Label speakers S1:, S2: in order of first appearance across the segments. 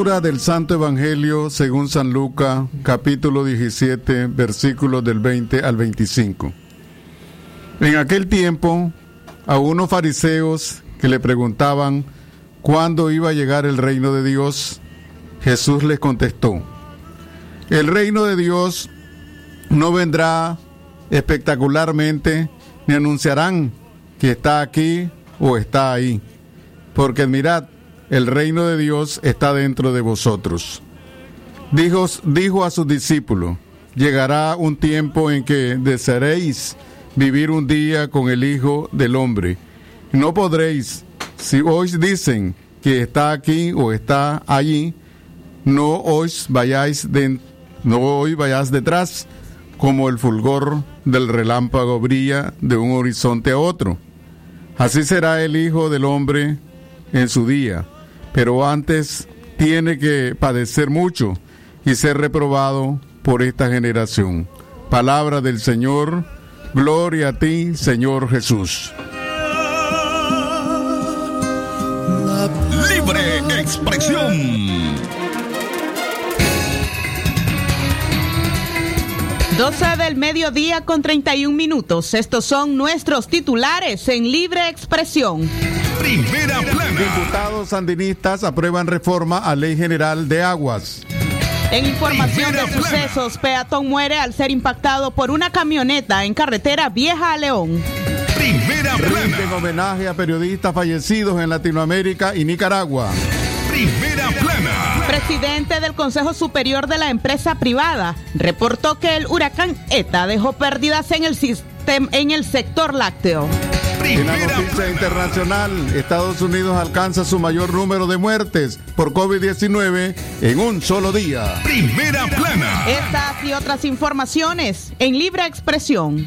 S1: Del Santo Evangelio según San Lucas, capítulo 17, versículos del 20 al 25. En aquel tiempo, a unos fariseos que le preguntaban cuándo iba a llegar el reino de Dios, Jesús les contestó, el reino de Dios no vendrá espectacularmente, ni anunciarán que está aquí o está ahí, porque mirad, el reino de Dios está dentro de vosotros. Dijo, dijo a sus discípulos, llegará un tiempo en que desearéis vivir un día con el Hijo del Hombre. No podréis, si hoy dicen que está aquí o está allí, no os vayáis de, no hoy vayáis detrás, como el fulgor del relámpago brilla de un horizonte a otro. Así será el Hijo del Hombre en su día pero antes tiene que padecer mucho y ser reprobado por esta generación. Palabra del Señor, gloria a ti, Señor Jesús.
S2: Libre expresión.
S3: 12 del mediodía con 31 minutos. Estos son nuestros titulares en Libre Expresión.
S2: Primera plana.
S1: Diputados sandinistas aprueban reforma a Ley General de Aguas.
S3: En información de sucesos, peatón muere al ser impactado por una camioneta en carretera Vieja a León.
S2: Primera plana.
S1: En homenaje a periodistas fallecidos en Latinoamérica y Nicaragua.
S2: Primera plana.
S3: Presidente del Consejo Superior de la empresa privada reportó que el huracán ETA dejó pérdidas en el, sistema, en el sector lácteo.
S1: En la noticia internacional, Estados Unidos alcanza su mayor número de muertes por COVID-19 en un solo día.
S2: Primera plana.
S3: Estas y otras informaciones en libre expresión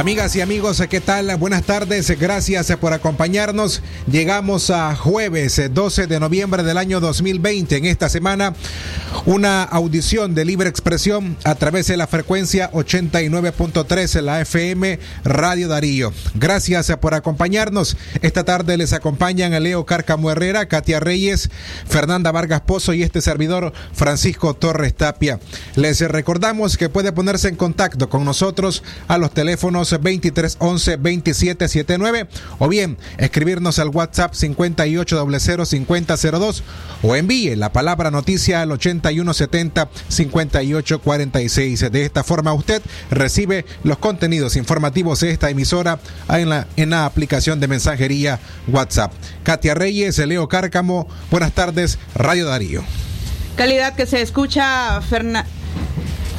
S4: Amigas y amigos, ¿qué tal? Buenas tardes, gracias por acompañarnos. Llegamos a jueves 12 de noviembre del año 2020. En esta semana, una audición de libre expresión a través de la frecuencia 89.3 la FM Radio Darío. Gracias por acompañarnos. Esta tarde les acompañan Leo Cárcamo Herrera, Katia Reyes, Fernanda Vargas Pozo y este servidor Francisco Torres Tapia. Les recordamos que puede ponerse en contacto con nosotros a los teléfonos 2311 2779 o bien escribirnos al WhatsApp 58005002 o envíe la palabra noticia al 8170 5846. De esta forma usted recibe los contenidos informativos de esta emisora en la, en la aplicación de mensajería WhatsApp. Katia Reyes, Leo Cárcamo, buenas tardes, Radio Darío.
S3: Calidad que se escucha, Fernando.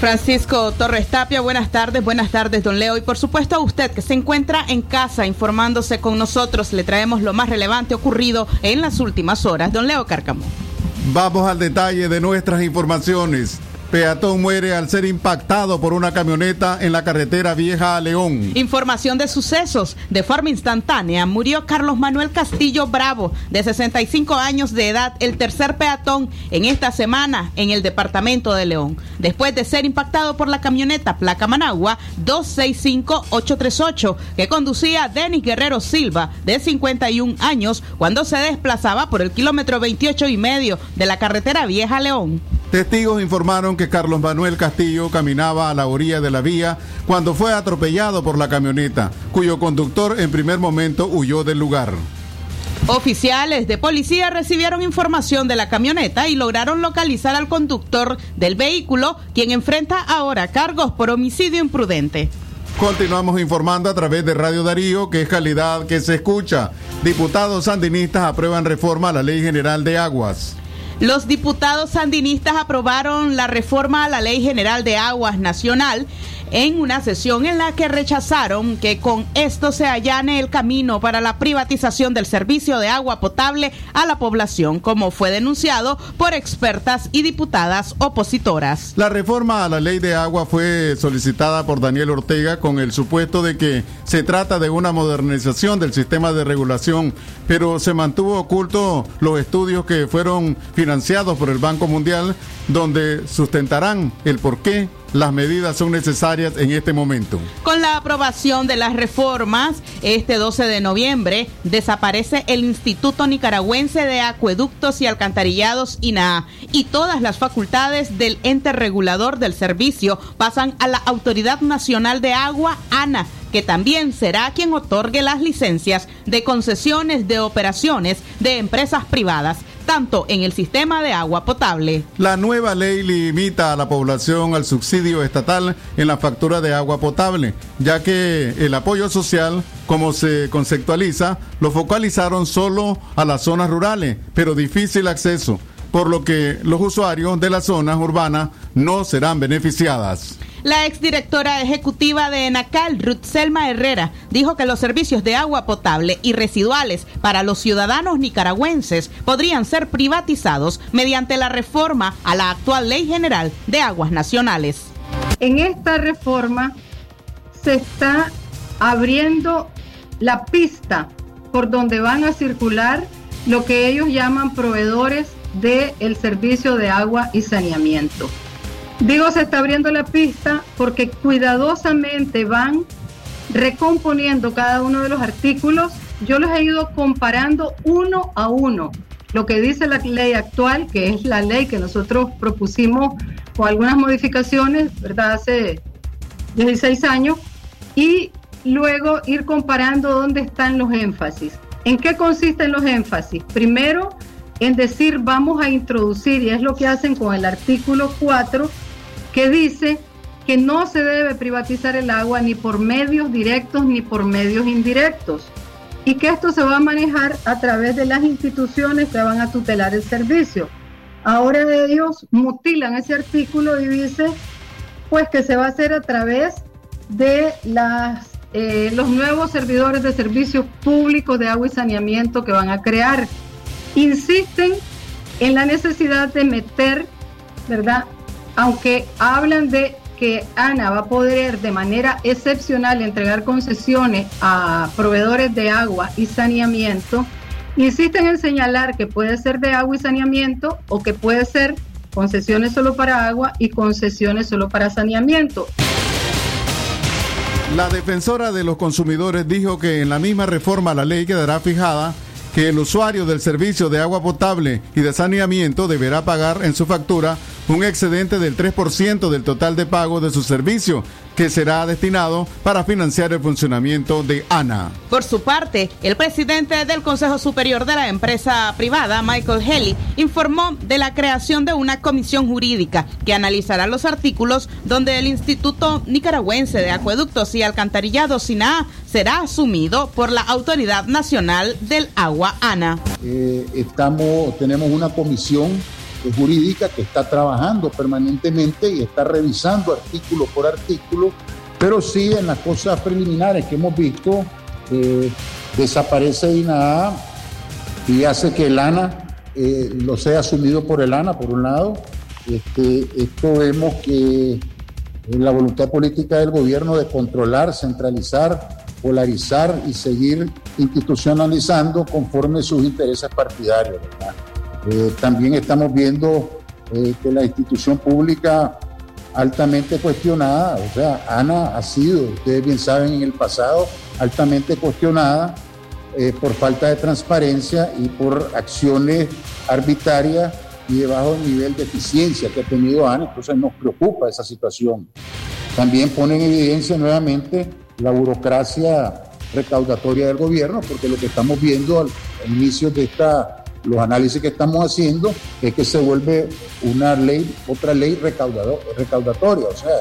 S3: Francisco Torres Tapia, buenas tardes, buenas tardes, don Leo. Y por supuesto a usted que se encuentra en casa informándose con nosotros, le traemos lo más relevante ocurrido en las últimas horas. Don Leo Cárcamo.
S1: Vamos al detalle de nuestras informaciones. Peatón muere al ser impactado por una camioneta en la carretera vieja a León.
S3: Información de sucesos. De forma instantánea murió Carlos Manuel Castillo Bravo, de 65 años de edad, el tercer peatón en esta semana en el departamento de León, después de ser impactado por la camioneta placa Managua 265838 que conducía Denis Guerrero Silva, de 51 años, cuando se desplazaba por el kilómetro 28 y medio de la carretera vieja León.
S1: Testigos informaron que Carlos Manuel Castillo caminaba a la orilla de la vía cuando fue atropellado por la camioneta, cuyo conductor en primer momento huyó del lugar.
S3: Oficiales de policía recibieron información de la camioneta y lograron localizar al conductor del vehículo, quien enfrenta ahora cargos por homicidio imprudente.
S1: Continuamos informando a través de Radio Darío, que es calidad que se escucha. Diputados sandinistas aprueban reforma a la Ley General de Aguas.
S3: Los diputados sandinistas aprobaron la reforma a la Ley General de Aguas Nacional en una sesión en la que rechazaron que con esto se allane el camino para la privatización del servicio de agua potable a la población, como fue denunciado por expertas y diputadas opositoras.
S1: La reforma a la ley de agua fue solicitada por Daniel Ortega con el supuesto de que se trata de una modernización del sistema de regulación, pero se mantuvo oculto los estudios que fueron financiados por el Banco Mundial, donde sustentarán el por qué las medidas son necesarias en este momento.
S3: Con la aprobación de las reformas, este 12 de noviembre desaparece el Instituto Nicaragüense de Acueductos y Alcantarillados INAA y todas las facultades del ente regulador del servicio pasan a la Autoridad Nacional de Agua, ANA que también será quien otorgue las licencias de concesiones de operaciones de empresas privadas, tanto en el sistema de agua potable.
S1: La nueva ley limita a la población al subsidio estatal en la factura de agua potable, ya que el apoyo social, como se conceptualiza, lo focalizaron solo a las zonas rurales, pero difícil acceso, por lo que los usuarios de las zonas urbanas no serán beneficiadas.
S3: La exdirectora ejecutiva de Enacal, Ruth Selma Herrera, dijo que los servicios de agua potable y residuales para los ciudadanos nicaragüenses podrían ser privatizados mediante la reforma a la actual Ley General de Aguas Nacionales.
S5: En esta reforma se está abriendo la pista por donde van a circular lo que ellos llaman proveedores del servicio de agua y saneamiento. Digo, se está abriendo la pista porque cuidadosamente van recomponiendo cada uno de los artículos. Yo los he ido comparando uno a uno. Lo que dice la ley actual, que es la ley que nosotros propusimos con algunas modificaciones, ¿verdad? Hace 16 años. Y luego ir comparando dónde están los énfasis. ¿En qué consisten los énfasis? Primero, en decir vamos a introducir, y es lo que hacen con el artículo 4, que dice que no se debe privatizar el agua ni por medios directos ni por medios indirectos y que esto se va a manejar a través de las instituciones que van a tutelar el servicio. Ahora ellos mutilan ese artículo y dice pues que se va a hacer a través de las, eh, los nuevos servidores de servicios públicos de agua y saneamiento que van a crear. Insisten en la necesidad de meter, ¿verdad?, aunque hablan de que ANA va a poder de manera excepcional entregar concesiones a proveedores de agua y saneamiento, insisten en señalar que puede ser de agua y saneamiento o que puede ser concesiones solo para agua y concesiones solo para saneamiento.
S1: La defensora de los consumidores dijo que en la misma reforma la ley quedará fijada que el usuario del servicio de agua potable y de saneamiento deberá pagar en su factura un excedente del 3% del total de pago de su servicio, que será destinado para financiar el funcionamiento de ANA.
S3: Por su parte, el presidente del Consejo Superior de la empresa privada, Michael Haley, informó de la creación de una comisión jurídica que analizará los artículos donde el Instituto Nicaragüense de Acueductos y Alcantarillados SINAA será asumido por la Autoridad Nacional del Agua ANA.
S6: Eh, estamos, tenemos una comisión jurídica que está trabajando permanentemente y está revisando artículo por artículo, pero sí en las cosas preliminares que hemos visto, eh, desaparece INAA y hace que el ANA eh, lo sea asumido por el ANA, por un lado. Este, esto vemos que la voluntad política del gobierno de controlar, centralizar, polarizar y seguir institucionalizando conforme sus intereses partidarios. ¿verdad? Eh, también estamos viendo eh, que la institución pública altamente cuestionada, o sea, ANA ha sido, ustedes bien saben, en el pasado altamente cuestionada eh, por falta de transparencia y por acciones arbitrarias y de bajo nivel de eficiencia que ha tenido ANA, entonces nos preocupa esa situación. También pone en evidencia nuevamente la burocracia recaudatoria del gobierno, porque lo que estamos viendo al inicio de esta los análisis que estamos haciendo es que se vuelve una ley, otra ley recaudatoria. O sea,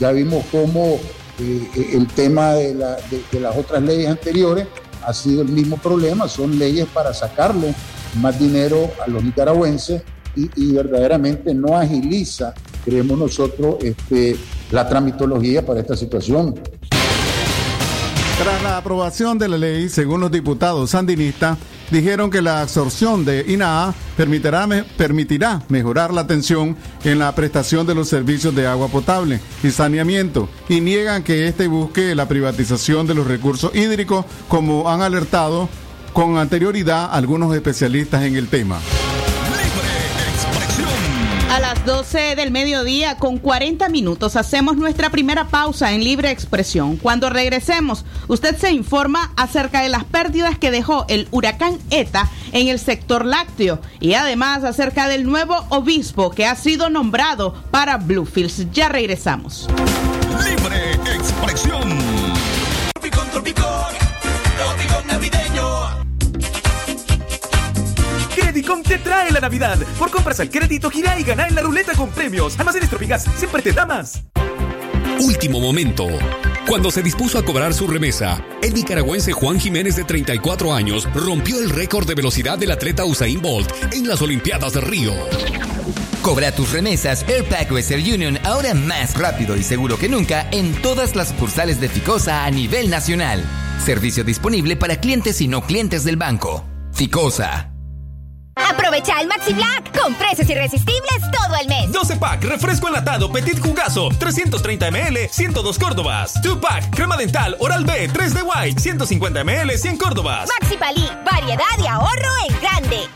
S6: ya vimos cómo eh, el tema de, las otras leyes anteriores ha sido el mismo problema, son leyes para sacarle más dinero a los nicaragüenses y, verdaderamente no agiliza, creemos nosotros, este, la tramitología para esta situación.
S1: Tras la aprobación de la ley, según los diputados sandinistas, dijeron que la absorción de INAA permitirá, permitirá mejorar la atención en la prestación de los servicios de agua potable y saneamiento y niegan que éste busque la privatización de los recursos hídricos como han alertado con anterioridad algunos especialistas en el tema.
S3: A las 12 del mediodía con 40 minutos hacemos nuestra primera pausa en libre expresión. Cuando regresemos, usted se informa acerca de las pérdidas que dejó el huracán ETA en el sector lácteo y además acerca del nuevo obispo que ha sido nombrado para Bluefields. Ya regresamos.
S2: Libre expresión.
S7: Te trae la Navidad. Por compras al crédito, gira y gana en la ruleta con premios. Almacenes Tropigas siempre te da más.
S8: Último momento. Cuando se dispuso a cobrar su remesa, el nicaragüense Juan Jiménez de 34 años rompió el récord de velocidad del atleta Usain Bolt en las Olimpiadas de Río.
S9: Cobra tus remesas Airpack Western Union ahora más rápido y seguro que nunca en todas las sucursales de Ficosa a nivel nacional. Servicio disponible para clientes y no clientes del banco. Ficosa.
S10: Aprovecha el Maxi Black con precios irresistibles todo el mes.
S7: 12 pack, refresco enlatado, petit jugazo, 330 ml, 102 Córdobas. 2 pack, crema dental, oral B, 3 de White, 150 ml, 100 Córdobas.
S10: Maxi Palí, variedad y ahorro en grande.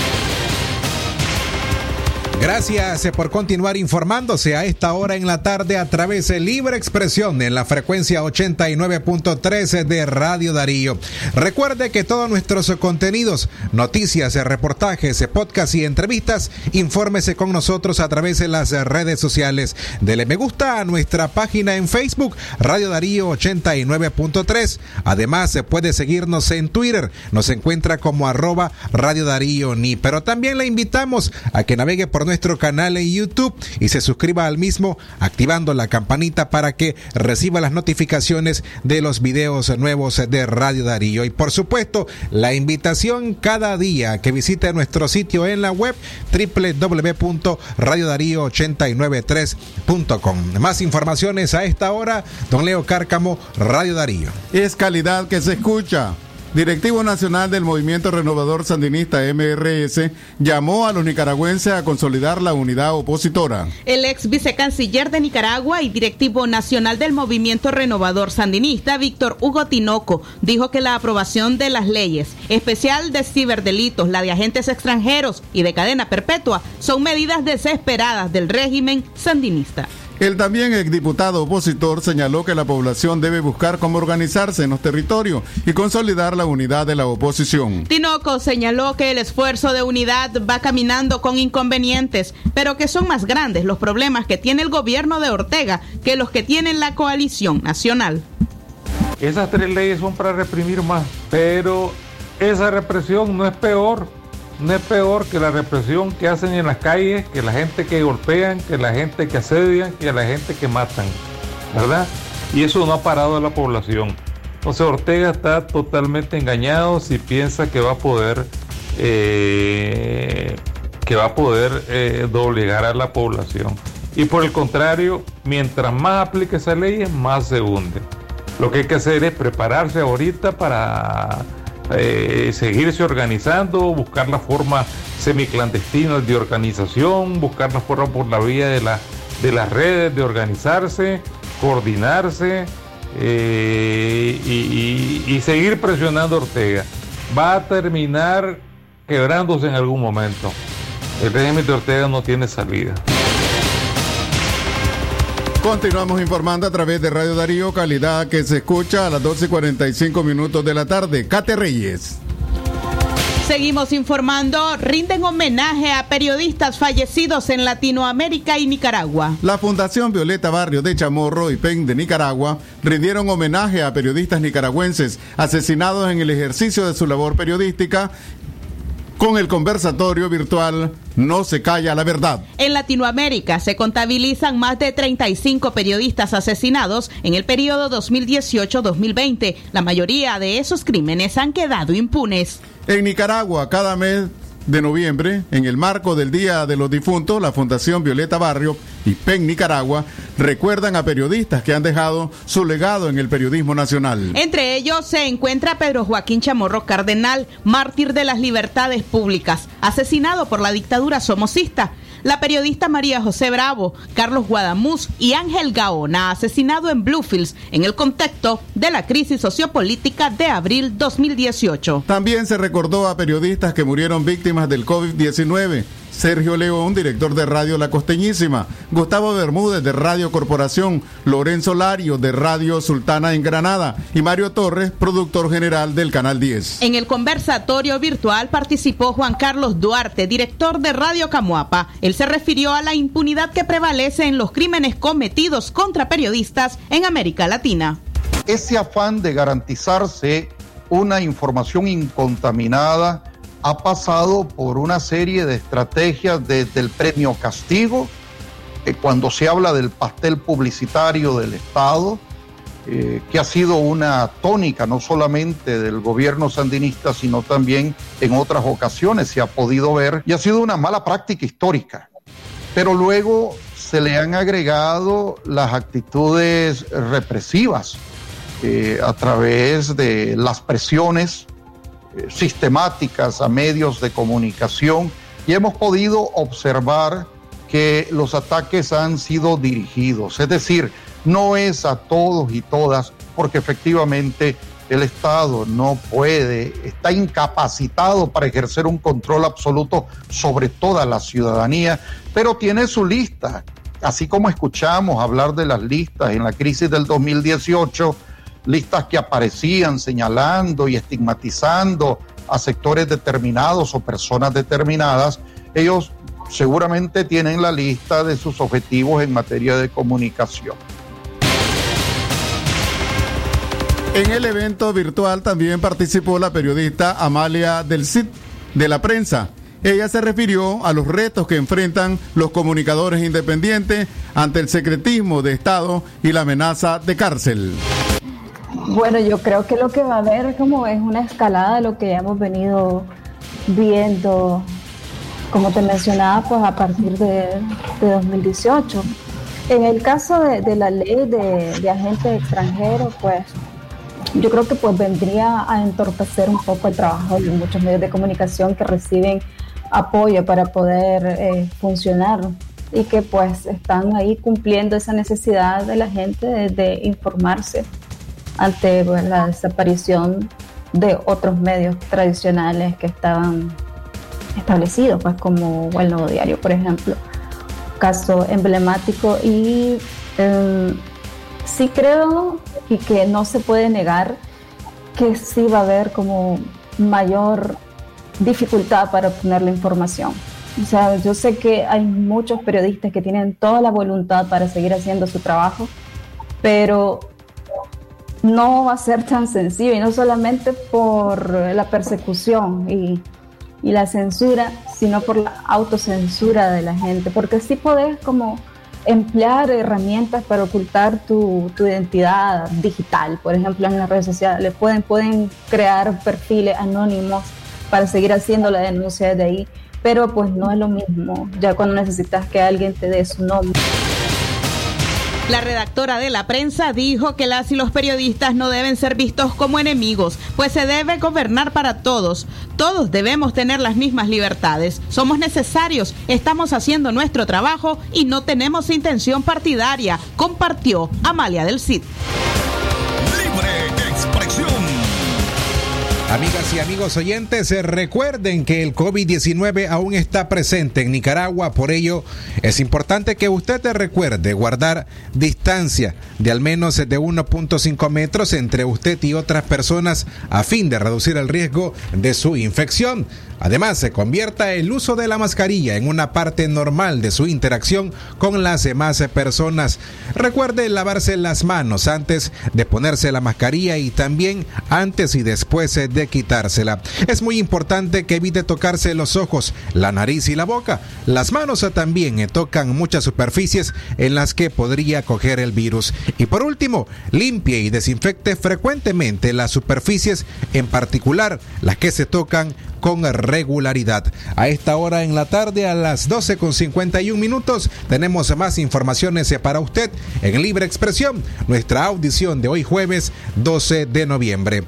S4: Gracias por continuar informándose a esta hora en la tarde a través de Libre Expresión en la frecuencia 89.13 de Radio Darío. Recuerde que todos nuestros contenidos, noticias, reportajes, podcasts y entrevistas, infórmese con nosotros a través de las redes sociales. Dele me gusta a nuestra página en Facebook, Radio Darío 89.3. Además, puede seguirnos en Twitter. Nos encuentra como arroba Radio Darío Ni. Pero también le invitamos a que navegue por nuestro canal en YouTube y se suscriba al mismo activando la campanita para que reciba las notificaciones de los videos nuevos de Radio Darío. Y por supuesto, la invitación cada día que visite nuestro sitio en la web www.radiodarío893.com. Más informaciones a esta hora, don Leo Cárcamo, Radio Darío.
S1: Es calidad que se escucha. Directivo Nacional del Movimiento Renovador Sandinista MRS llamó a los nicaragüenses a consolidar la unidad opositora.
S3: El ex vicecanciller de Nicaragua y directivo nacional del Movimiento Renovador Sandinista, Víctor Hugo Tinoco, dijo que la aprobación de las leyes especial de ciberdelitos, la de agentes extranjeros y de cadena perpetua son medidas desesperadas del régimen sandinista.
S1: El también exdiputado opositor señaló que la población debe buscar cómo organizarse en los territorios y consolidar la unidad de la oposición.
S3: Tinoco señaló que el esfuerzo de unidad va caminando con inconvenientes, pero que son más grandes los problemas que tiene el gobierno de Ortega que los que tiene la coalición nacional.
S11: Esas tres leyes son para reprimir más, pero esa represión no es peor no es peor que la represión que hacen en las calles, que la gente que golpean, que la gente que asedian, que la gente que matan, ¿verdad? Y eso no ha parado a la población. Entonces Ortega está totalmente engañado si piensa que va a poder eh, que va a poder eh, doblegar a la población. Y por el contrario, mientras más aplique esa ley, más se hunde. Lo que hay que hacer es prepararse ahorita para eh, seguirse organizando, buscar la forma semiclandestina de organización, buscar la forma por la vía de, la, de las redes de organizarse, coordinarse eh, y, y seguir presionando a Ortega. Va a terminar quebrándose en algún momento. El régimen de Ortega no tiene salida.
S1: Continuamos informando a través de Radio Darío, calidad que se escucha a las 12 y 45 minutos de la tarde. Cate Reyes.
S3: Seguimos informando, rinden homenaje a periodistas fallecidos en Latinoamérica y Nicaragua.
S1: La Fundación Violeta Barrio de Chamorro y PEN de Nicaragua rindieron homenaje a periodistas nicaragüenses asesinados en el ejercicio de su labor periodística con el conversatorio virtual No se calla la verdad.
S3: En Latinoamérica se contabilizan más de 35 periodistas asesinados en el periodo 2018-2020. La mayoría de esos crímenes han quedado impunes.
S1: En Nicaragua, cada mes de noviembre, en el marco del Día de los Difuntos, la Fundación Violeta Barrio y PEN Nicaragua recuerdan a periodistas que han dejado su legado en el periodismo nacional.
S3: Entre ellos se encuentra Pedro Joaquín Chamorro Cardenal, mártir de las libertades públicas, asesinado por la dictadura somocista la periodista María José Bravo, Carlos Guadamuz y Ángel Gaona, asesinado en Bluefields en el contexto de la crisis sociopolítica de abril 2018.
S1: También se recordó a periodistas que murieron víctimas del COVID-19 Sergio León, director de Radio La Costeñísima, Gustavo Bermúdez de Radio Corporación, Lorenzo Lario de Radio Sultana en Granada y Mario Torres, productor general del Canal 10.
S3: En el conversatorio virtual participó Juan Carlos Duarte, director de Radio Camuapa. Él se refirió a la impunidad que prevalece en los crímenes cometidos contra periodistas en América Latina.
S12: Ese afán de garantizarse una información incontaminada, ha pasado por una serie de estrategias desde el premio castigo, eh, cuando se habla del pastel publicitario del Estado, eh, que ha sido una tónica no solamente del gobierno sandinista, sino también en otras ocasiones se ha podido ver, y ha sido una mala práctica histórica. Pero luego se le han agregado las actitudes represivas eh, a través de las presiones sistemáticas a medios de comunicación y hemos podido observar que los ataques han sido dirigidos. Es decir, no es a todos y todas, porque efectivamente el Estado no puede, está incapacitado para ejercer un control absoluto sobre toda la ciudadanía, pero tiene su lista. Así como escuchamos hablar de las listas en la crisis del 2018, listas que aparecían señalando y estigmatizando a sectores determinados o personas determinadas, ellos seguramente tienen la lista de sus objetivos en materia de comunicación.
S1: En el evento virtual también participó la periodista Amalia del CID de la prensa. Ella se refirió a los retos que enfrentan los comunicadores independientes ante el secretismo de Estado y la amenaza de cárcel.
S13: Bueno, yo creo que lo que va a haber como es una escalada de lo que ya hemos venido viendo, como te mencionaba, pues a partir de, 2018. En el caso de, la ley de, agentes extranjeros, pues yo creo que pues vendría a entorpecer un poco el trabajo de muchos medios de comunicación que reciben apoyo para poder eh, funcionar y que pues están ahí cumpliendo esa necesidad de la gente de informarse ante pues, la desaparición de otros medios tradicionales que estaban establecidos, pues como el Nuevo Diario, por ejemplo, caso emblemático y em, sí creo y que no se puede negar que sí va a haber como mayor dificultad para obtener la información. O sea, yo sé que hay muchos periodistas que tienen toda la voluntad para seguir haciendo su trabajo, pero no va a ser tan sencillo y no solamente por la persecución y, la censura, sino por la autocensura de la gente, porque sí podés como emplear herramientas para ocultar tu, identidad digital, por ejemplo en las redes sociales, pueden, crear perfiles anónimos para seguir haciendo la denuncia desde ahí, pero pues no es lo mismo, ya cuando necesitas que alguien te dé su nombre.
S3: La redactora de la prensa dijo que las y los periodistas no deben ser vistos como enemigos, pues se debe gobernar para todos. Todos debemos tener las mismas libertades. Somos necesarios, estamos haciendo nuestro trabajo y no tenemos intención partidaria, compartió Amalia del Cid.
S4: Amigas y amigos oyentes, eh, recuerden que el COVID-19 aún está presente en Nicaragua, por ello es importante que usted te recuerde guardar distancia de al menos de 1.5 metros entre usted y otras personas a fin de reducir el riesgo de su infección. Además, se convierta el uso de la mascarilla en una parte normal de su interacción con las demás personas. Recuerde lavarse las manos antes de ponerse la mascarilla y también antes y después de quitársela. Es muy importante que evite tocarse los ojos, la nariz y la boca. Las manos también tocan muchas superficies en las que podría coger el virus. Y por último, limpie y desinfecte frecuentemente las superficies, en particular las que se tocan con regularidad. A esta hora en la tarde, a las 12 con 51 minutos, tenemos más informaciones para usted en Libre Expresión, nuestra audición de hoy jueves 12 de noviembre.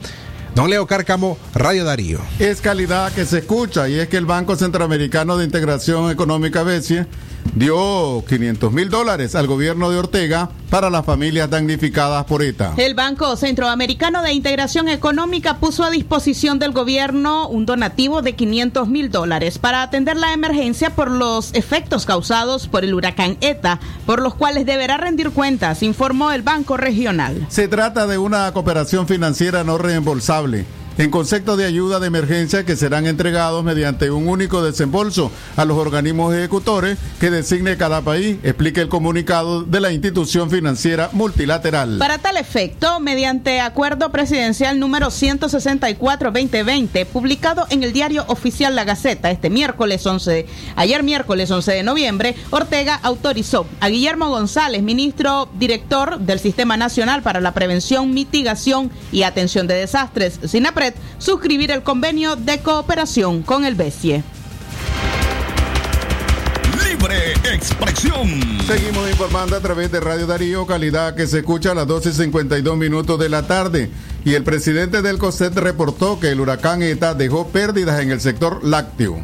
S4: Don Leo Cárcamo, Radio Darío.
S1: Es calidad que se escucha y es que el Banco Centroamericano de Integración Económica BESIE dio 500 mil dólares al gobierno de Ortega para las familias damnificadas por ETA.
S3: El Banco Centroamericano de Integración Económica puso a disposición del gobierno un donativo de 500 mil dólares para atender la emergencia por los efectos causados por el huracán ETA, por los cuales deberá rendir cuentas, informó el Banco Regional.
S1: Se trata de una cooperación financiera no reembolsable en concepto de ayuda de emergencia que serán entregados mediante un único desembolso a los organismos ejecutores que designe cada país, explica el comunicado de la institución financiera multilateral.
S3: Para tal efecto, mediante acuerdo presidencial número 164-2020, publicado en el diario oficial La Gaceta este miércoles 11, ayer miércoles 11 de noviembre, Ortega autorizó a Guillermo González, ministro director del Sistema Nacional para la Prevención, Mitigación y Atención de Desastres, SINAPRE, suscribir el convenio de cooperación con el BESIE.
S2: Libre expresión.
S1: Seguimos informando a través de Radio Darío, calidad que se escucha a las 12.52 minutos de la tarde. Y el presidente del COSET reportó que el huracán ETA dejó pérdidas en el sector lácteo.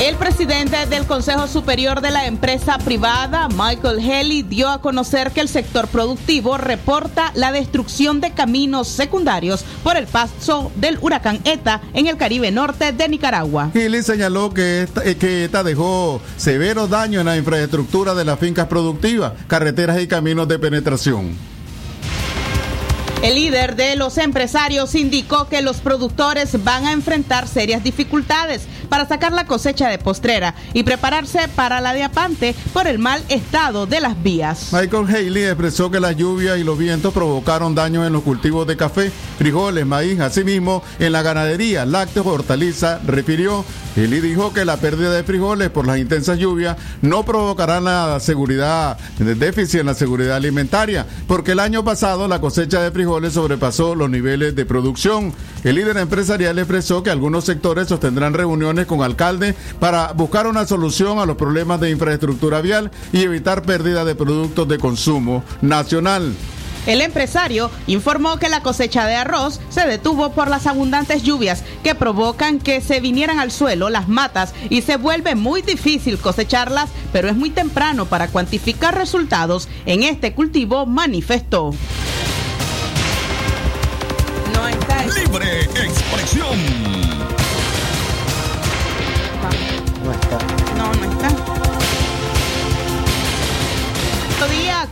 S3: El presidente del Consejo Superior de la empresa privada, Michael Haley, dio a conocer que el sector productivo reporta la destrucción de caminos secundarios por el paso del huracán ETA en el Caribe Norte de Nicaragua.
S1: Haley señaló que, esta, eh, ETA dejó severos daños en la infraestructura de las fincas productivas, carreteras y caminos de penetración.
S3: El líder de los empresarios indicó que los productores van a enfrentar serias dificultades para sacar la cosecha de postrera y prepararse para la de apante por el mal estado de las vías.
S1: Michael Haley expresó que las lluvias y los vientos provocaron daños en los cultivos de café, frijoles, maíz, asimismo en la ganadería, lácteos, hortaliza, refirió. Haley dijo que la pérdida de frijoles por las intensas lluvias no provocará la seguridad, el déficit en la seguridad alimentaria, porque el año pasado la cosecha de frijoles sobrepasó los niveles de producción. El líder empresarial expresó que algunos sectores sostendrán reuniones con alcaldes para buscar una solución a los problemas de infraestructura vial y evitar pérdida de productos de consumo nacional.
S3: El empresario informó que la cosecha de arroz se detuvo por las abundantes lluvias que provocan que se vinieran al suelo las matas y se vuelve muy difícil cosecharlas, pero es muy temprano para cuantificar resultados en este cultivo, manifestó.
S2: Libre expresión.
S3: No está. No, no está.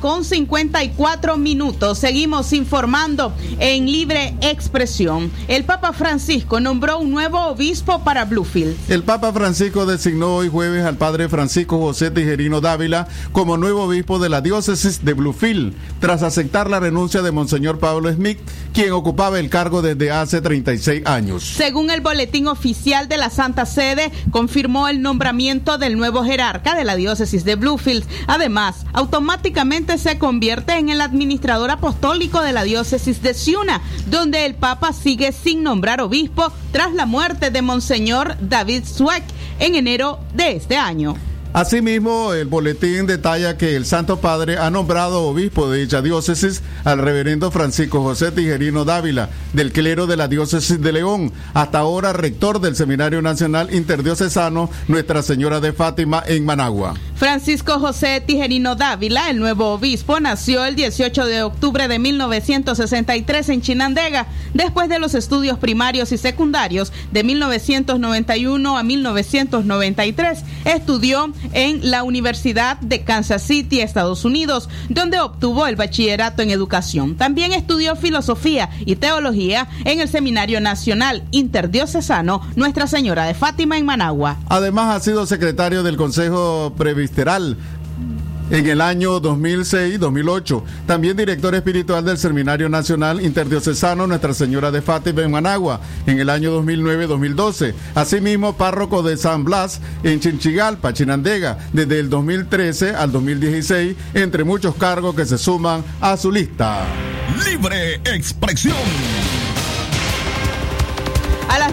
S3: Con 54 minutos. Seguimos informando en libre expresión. El Papa Francisco nombró un nuevo obispo para Bluefield.
S1: El Papa Francisco designó hoy jueves al padre Francisco José Tijerino Dávila como nuevo obispo de la diócesis de Bluefield, tras aceptar la renuncia de Monseñor Pablo Smith, quien ocupaba el cargo desde hace 36 años.
S3: Según el boletín oficial de la Santa Sede, confirmó el nombramiento del nuevo jerarca de la diócesis de Bluefield. Además, automáticamente se convierte en el administrador apostólico de la diócesis de Ciuna, donde el Papa sigue sin nombrar obispo tras la muerte de Monseñor David Sweck en enero de este año.
S1: Asimismo, el boletín detalla que el Santo Padre ha nombrado obispo de dicha diócesis al reverendo Francisco José Tijerino Dávila, del clero de la diócesis de León, hasta ahora rector del Seminario Nacional Interdiocesano Nuestra Señora de Fátima en Managua.
S3: Francisco José Tijerino Dávila, el nuevo obispo, nació el 18 de octubre de 1963 en Chinandega, después de los estudios primarios y secundarios de 1991 a 1993. Estudió en la Universidad de Kansas City, Estados Unidos, donde obtuvo el bachillerato en educación. También estudió filosofía y teología en el Seminario Nacional Interdiocesano Nuestra Señora de Fátima en Managua.
S1: Además, ha sido secretario del Consejo Previsional en el año 2006-2008. También director espiritual del Seminario Nacional Interdiocesano Nuestra Señora de Fátima en Managua en el año 2009-2012. Asimismo, párroco de San Blas en Chinchigalpa, Chinandega, desde el 2013 al 2016, entre muchos cargos que se suman a su lista.
S2: Libre expresión.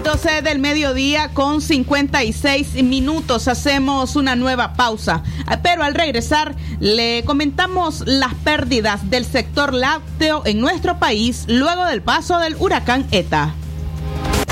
S3: A las 12 del mediodía con 56 minutos hacemos una nueva pausa. Pero al regresar le comentamos las pérdidas del sector lácteo en nuestro país luego del paso del huracán ETA.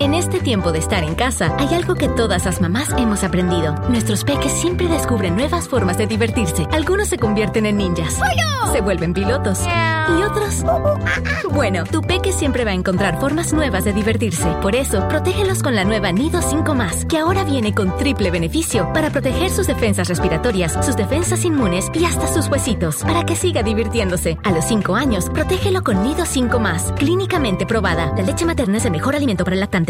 S14: En este tiempo de estar en casa, hay algo que todas las mamás hemos aprendido. Nuestros peques siempre descubren nuevas formas de divertirse. Algunos se convierten en ninjas. Se vuelven pilotos. Y otros... Bueno, tu peque siempre va a encontrar formas nuevas de divertirse. Por eso, protégelos con la nueva Nido 5 más, que ahora viene con triple beneficio para proteger sus defensas respiratorias, sus defensas inmunes y hasta sus huesitos, para que siga divirtiéndose. A los 5 años, protégelo con Nido 5 más, clínicamente probada. La leche materna es el mejor alimento para el lactante.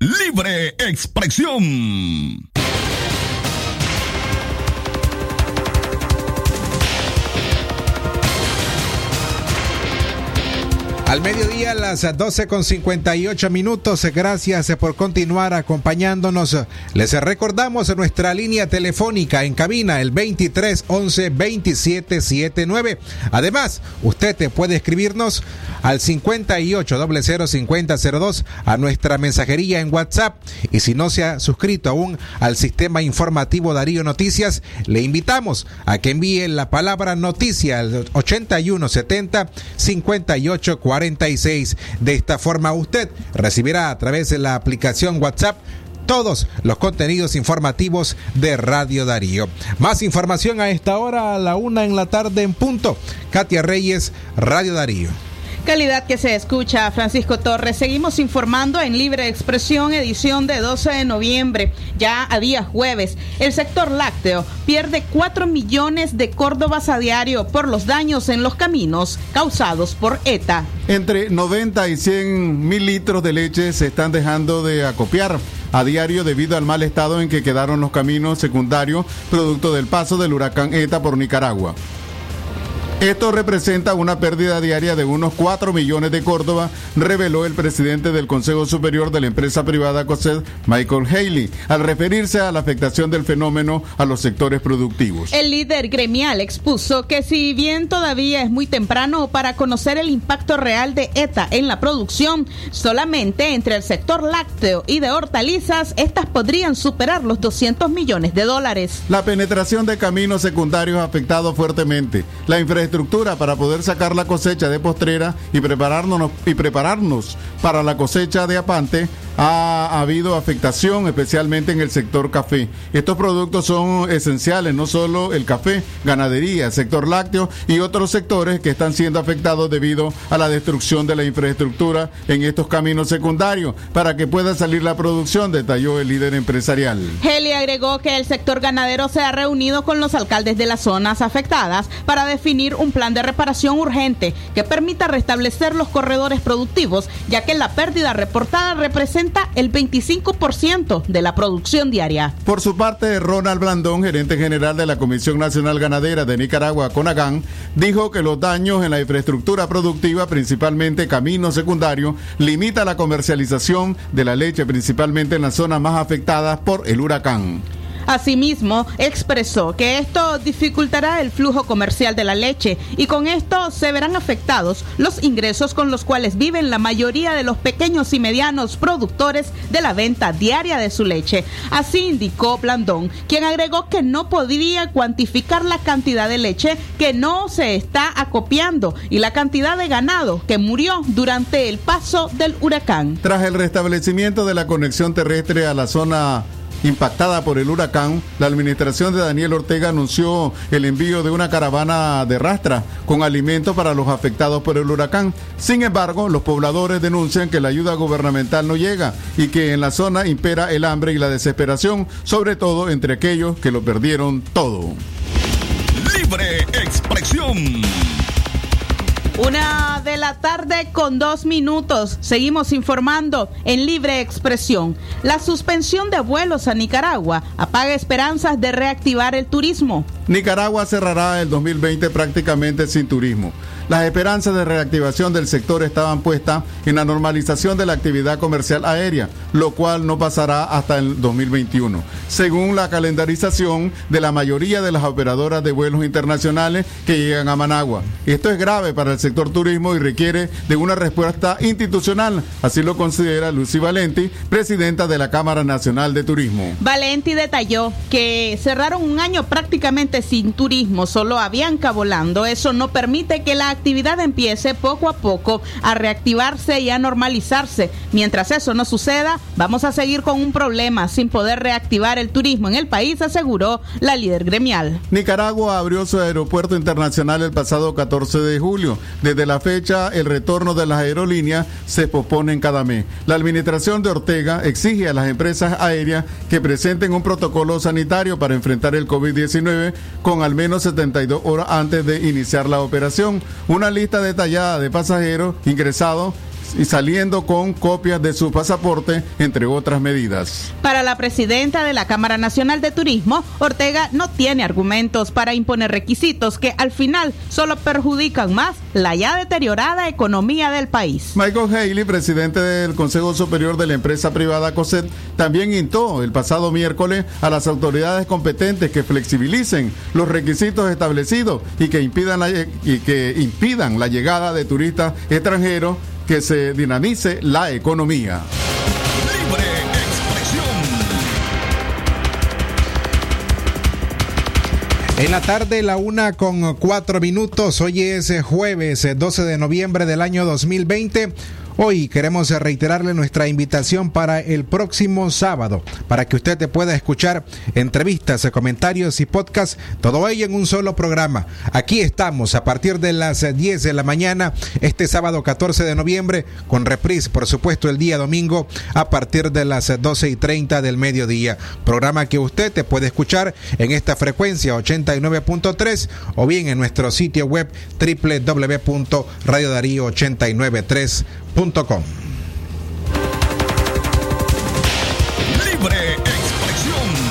S2: Libre expresión.
S4: Al mediodía, a las 12 con 58 minutos. Gracias por continuar acompañándonos. Les recordamos nuestra línea telefónica en cabina, el 23 11 27 79. Además, usted puede escribirnos al 58 00 50 02 a nuestra mensajería en WhatsApp. Y si no se ha suscrito aún al sistema informativo Darío Noticias, le invitamos a que envíe la palabra noticia al 81 70 58 40 46. De esta forma usted recibirá a través de la aplicación WhatsApp todos los contenidos informativos de Radio Darío. Más información a esta hora, a la una en la tarde en punto. Katia Reyes, Radio Darío.
S3: Calidad que se escucha, Francisco Torres. Seguimos informando en Libre Expresión, edición de 12 de noviembre, ya a día jueves. El sector lácteo pierde 4 millones de córdobas a diario por los daños en los caminos causados por ETA.
S1: Entre 90 y 100 mil litros de leche se están dejando de acopiar a diario debido al mal estado en que quedaron los caminos secundarios producto del paso del huracán ETA por Nicaragua. Esto representa una pérdida diaria de unos 4 millones de Córdoba, reveló el presidente del Consejo Superior de la empresa privada COSED, Michael Haley, al referirse a la afectación del fenómeno a los sectores productivos.
S3: El líder gremial expuso que si bien todavía es muy temprano para conocer el impacto real de ETA en la producción, solamente entre el sector lácteo y de hortalizas, estas podrían superar los 200 millones de dólares.
S1: La penetración de caminos secundarios ha afectado fuertemente la infraestructura estructura para poder sacar la cosecha de postrera y prepararnos, y prepararnos para la cosecha de apante ha habido afectación, especialmente en el sector café. Estos productos son esenciales, no solo el café, ganadería, sector lácteo y otros sectores que están siendo afectados debido a la destrucción de la infraestructura en estos caminos secundarios para que pueda salir la producción, detalló el líder empresarial.
S3: Heli agregó que el sector ganadero se ha reunido con los alcaldes de las zonas afectadas para definir un plan de reparación urgente que permita restablecer los corredores productivos, ya que la pérdida reportada representa el 25% de la producción diaria.
S1: Por su parte, Ronald Blandón, gerente general de la Comisión Nacional Ganadera de Nicaragua, CONAGAN, dijo que los daños en la infraestructura productiva, principalmente caminos secundarios, limita la comercialización de la leche, principalmente en las zonas más afectadas por el huracán.
S3: Asimismo, expresó que esto dificultará el flujo comercial de la leche y con esto se verán afectados los ingresos con los cuales viven la mayoría de los pequeños y medianos productores de la venta diaria de su leche. Así indicó Blandón, quien agregó que no podría cuantificar la cantidad de leche que no se está acopiando y la cantidad de ganado que murió durante el paso del huracán.
S1: Tras el restablecimiento de la conexión terrestre a la zona impactada por el huracán, la administración de Daniel Ortega anunció el envío de una caravana de rastra con alimentos para los afectados por el huracán. Sin embargo, los pobladores denuncian que la ayuda gubernamental no llega y que en la zona impera el hambre y la desesperación, sobre todo entre aquellos que lo perdieron todo.
S2: Libre expresión.
S3: Una de la tarde con dos minutos. Seguimos informando en libre expresión. La suspensión de vuelos a Nicaragua apaga esperanzas de reactivar el turismo.
S1: Nicaragua cerrará el 2020 prácticamente sin turismo. Las esperanzas de reactivación del sector estaban puestas en la normalización de la actividad comercial aérea, lo cual no pasará hasta el 2021, según la calendarización de la mayoría de las operadoras de vuelos internacionales que llegan a Managua. Esto es grave para el sector turismo y requiere de una respuesta institucional, así lo considera Lucy Valenti, presidenta de la Cámara Nacional de Turismo.
S3: Valenti detalló que cerraron un año prácticamente sin turismo, solo Avianca volando. Eso no permite que la actividad empiece poco a poco a reactivarse y a normalizarse. Mientras eso no suceda, vamos a seguir con un problema sin poder reactivar el turismo en el país, aseguró la líder gremial.
S1: Nicaragua abrió su aeropuerto internacional el pasado 14 de julio. Desde la fecha, el retorno de las aerolíneas se pospone cada mes. La administración de Ortega exige a las empresas aéreas que presenten un protocolo sanitario para enfrentar el COVID-19 con al menos 72 horas antes de iniciar la operación una lista detallada de pasajeros ingresados y saliendo con copias de su pasaporte, entre otras medidas.
S3: Para la presidenta de la Cámara Nacional de Turismo, Ortega no tiene argumentos para imponer requisitos que al final solo perjudican más la ya deteriorada economía del país.
S1: Michael Haley, presidente del Consejo Superior de la empresa privada COSET, también instó el pasado miércoles a las autoridades competentes que flexibilicen los requisitos establecidos y que impidan la, y que impidan la llegada de turistas extranjeros que se dinamice la economía.
S2: Libre expresión.
S4: En la tarde, la una con cuatro minutos. Hoy es jueves 12 de noviembre del año 2020. Hoy queremos reiterarle nuestra invitación para el próximo sábado, para que usted te pueda escuchar entrevistas, comentarios y podcasts, todo ello en un solo programa. Aquí estamos a partir de las 10 de la mañana, este sábado 14 de noviembre, con reprise, por supuesto, el día domingo a partir de las 12 y 30 del mediodía. Programa que usted te puede escuchar en esta frecuencia 89.3 o bien en nuestro sitio web www.radiodarío893.com.
S2: Libre expresión.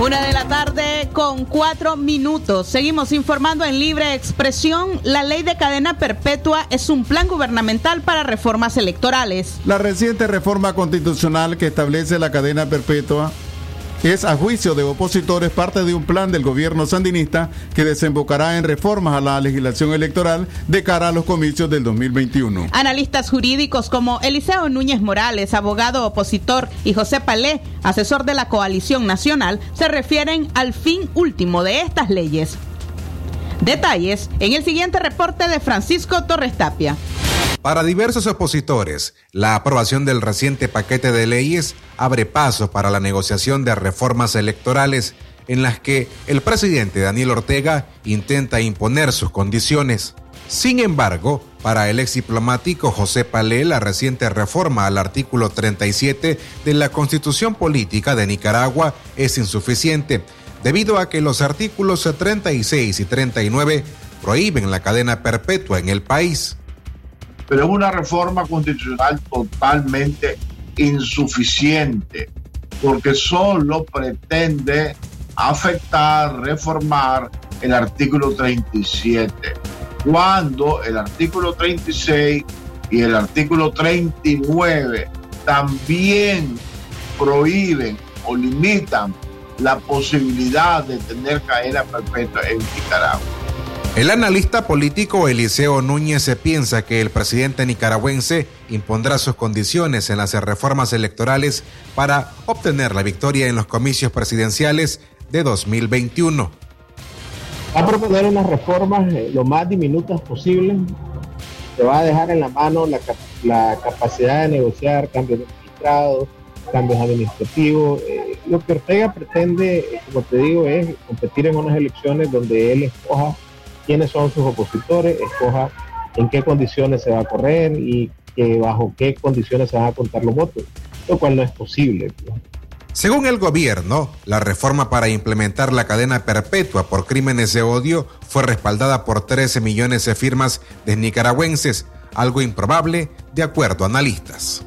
S3: Una de la tarde con cuatro minutos. Seguimos informando en libre expresión. La ley de cadena perpetua es un plan gubernamental para reformas electorales.
S1: La reciente reforma constitucional que establece la cadena perpetua es, a juicio de opositores, parte de un plan del gobierno sandinista que desembocará en reformas a la legislación electoral de cara a los comicios del 2021.
S3: Analistas jurídicos como Eliseo Núñez Morales, abogado opositor, y José Palé, asesor de la Coalición Nacional, se refieren al fin último de estas leyes. Detalles en el siguiente reporte de Francisco Torres Tapia.
S4: Para diversos opositores, la aprobación del reciente paquete de leyes abre paso para la negociación de reformas electorales en las que el presidente Daniel Ortega intenta imponer sus condiciones. Sin embargo, para el ex diplomático José Palé, la reciente reforma al artículo 37 de la Constitución Política de Nicaragua es insuficiente, debido a que los artículos 36 y 39 prohíben la cadena perpetua en el país
S15: pero es una reforma constitucional totalmente insuficiente, porque solo pretende afectar, reformar el artículo 37, cuando el artículo 36 y el artículo 39 también prohíben o limitan la posibilidad de tener cadena perpetua en Nicaragua.
S4: El analista político Eliseo Núñez piensa que el presidente nicaragüense impondrá sus condiciones en las reformas electorales para obtener la victoria en los comicios presidenciales de 2021.
S16: Va a proponer unas reformas eh, lo más diminutas posible. Se va a dejar en la mano la, capacidad de negociar cambios de magistrados, cambios administrativos. Eh, lo que Ortega pretende, como te digo, es competir en unas elecciones donde él escoja quiénes son sus opositores, escoja en qué condiciones se va a correr y que bajo qué condiciones se van a contar los votos, lo cual no es posible.
S4: Según el gobierno, la reforma para implementar la cadena perpetua por crímenes de odio fue respaldada por 13 millones de firmas de nicaragüenses, algo improbable de acuerdo a analistas.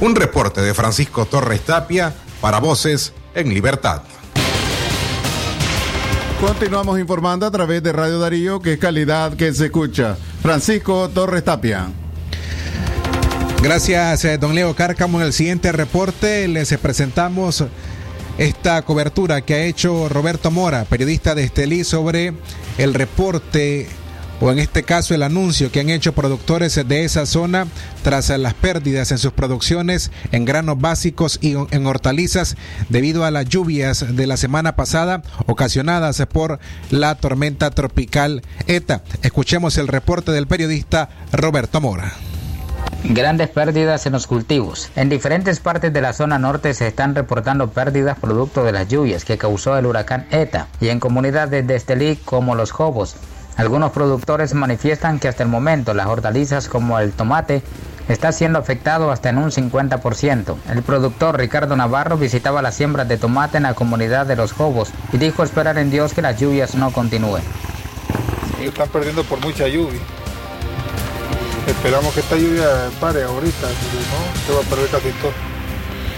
S4: Un reporte de Francisco Torres Tapia para Voces en Libertad.
S1: Continuamos informando a través de Radio Darío, que es calidad que se escucha. Francisco Torres Tapia.
S4: Gracias, eh, don Leo Cárcamo. En el siguiente reporte les presentamos esta cobertura que ha hecho Roberto Mora, periodista de Estelí, sobre el reporte o en este caso el anuncio que han hecho productores de esa zona tras las pérdidas en sus producciones en granos básicos y en hortalizas debido a las lluvias de la semana pasada ocasionadas por la tormenta tropical ETA. Escuchemos el reporte del periodista Roberto Mora.
S17: Grandes pérdidas en los cultivos. En diferentes partes de la zona norte se están reportando pérdidas producto de las lluvias que causó el huracán ETA y en comunidades de Estelí como Los Jobos, algunos productores manifiestan que hasta el momento las hortalizas como el tomate está siendo afectado hasta en un 50%. El productor Ricardo Navarro visitaba las siembras de tomate en la comunidad de Los Jobos y dijo esperar en Dios que las lluvias no continúen.
S18: Están perdiendo por mucha lluvia. Esperamos que esta lluvia pare ahorita, si no se va a perder casi todo.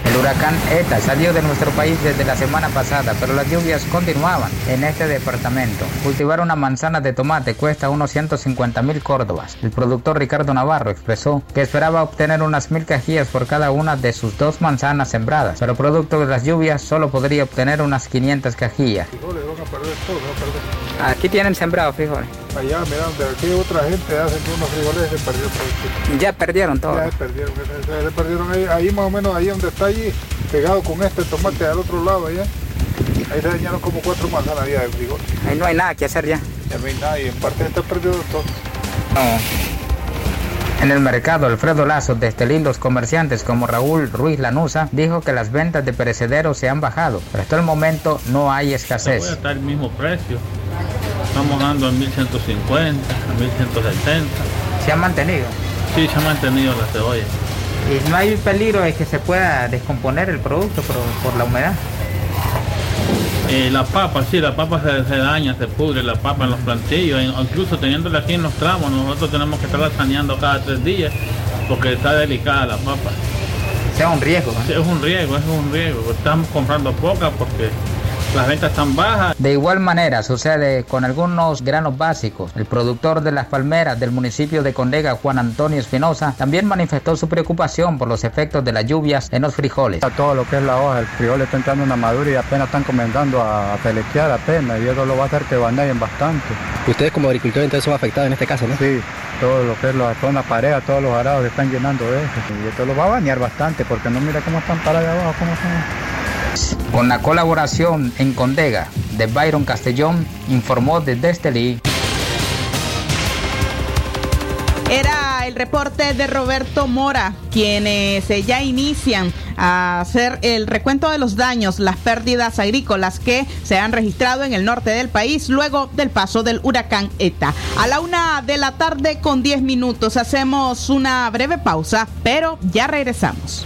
S17: El huracán ETA salió de nuestro país desde la semana pasada, pero las lluvias continuaban en este departamento. Cultivar una manzana de tomate cuesta unos 150 mil córdobas. El productor Ricardo Navarro expresó que esperaba obtener unas mil cajillas por cada una de sus dos manzanas sembradas, pero producto de las lluvias solo podría obtener unas 500 cajillas. Aquí tienen sembrado frijoles.
S18: Allá, mira, donde aquí otra gente hace unos frijoles se perdió
S17: Ya perdieron todo.
S18: Ya perdieron, se perdieron ahí, ahí, más o menos, ahí donde está allí, pegado con este tomate al otro lado allá. Ahí se dañaron como cuatro manzanas de frijoles.
S17: Ahí no hay nada que hacer ya.
S18: Ya no hay nada y en parte está perdido todo.
S17: En el mercado, Alfredo Lazo, de Estelín, los comerciantes como Raúl Ruiz Lanusa, dijo que las ventas de perecederos se han bajado, pero hasta el momento no hay escasez.
S19: Está el mismo precio. Estamos dando a 1150, a 1170.
S17: ¿Se han mantenido?
S19: Sí, se ha mantenido la cebolla.
S17: ¿Y no hay peligro de que se pueda descomponer el producto por, por la humedad?
S19: Eh, la papa, sí, la papa se, daña, se pudre la papa en los plantillos, incluso teniéndola aquí en los tramos, nosotros tenemos que estarla saneando cada tres días porque está delicada la papa.
S17: Sea un riesgo.
S19: Sí, es un riesgo, es un riesgo. Estamos comprando poca porque las ventas están bajas.
S17: De igual manera sucede con algunos granos básicos. El productor de las palmeras del municipio de Condega, Juan Antonio Espinosa, también manifestó su preocupación por los efectos de las lluvias en los frijoles.
S20: A todo lo que es la hoja, el frijol está entrando en una madura y apenas están comenzando a, pelequear apenas y eso lo va a hacer que baneen bastante.
S21: Ustedes como agricultores entonces son afectados en este caso, ¿no?
S20: Sí, todo lo que es la zona pareja, todos los arados se están llenando de eso. Y esto lo va a bañar bastante porque no mira cómo están parados de abajo, cómo están.
S17: Con la colaboración en Condega de Byron Castellón, informó desde Estelí.
S3: Era el reporte de Roberto Mora, quienes eh, ya inician a hacer el recuento de los daños, las pérdidas agrícolas que se han registrado en el norte del país luego del paso del huracán ETA. A la una de la tarde con 10 minutos hacemos una breve pausa, pero ya regresamos.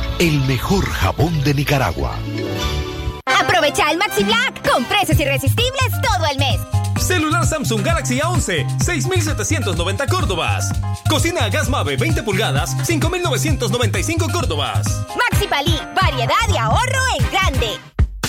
S22: el mejor jabón de Nicaragua.
S10: Aprovecha el Maxi Black con precios irresistibles todo el mes.
S23: Celular Samsung Galaxy A11, 6,790 Córdobas. Cocina a gas Mave 20 pulgadas, 5,995 Córdobas.
S10: Maxi Palí, variedad y ahorro en grande.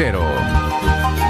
S24: cero.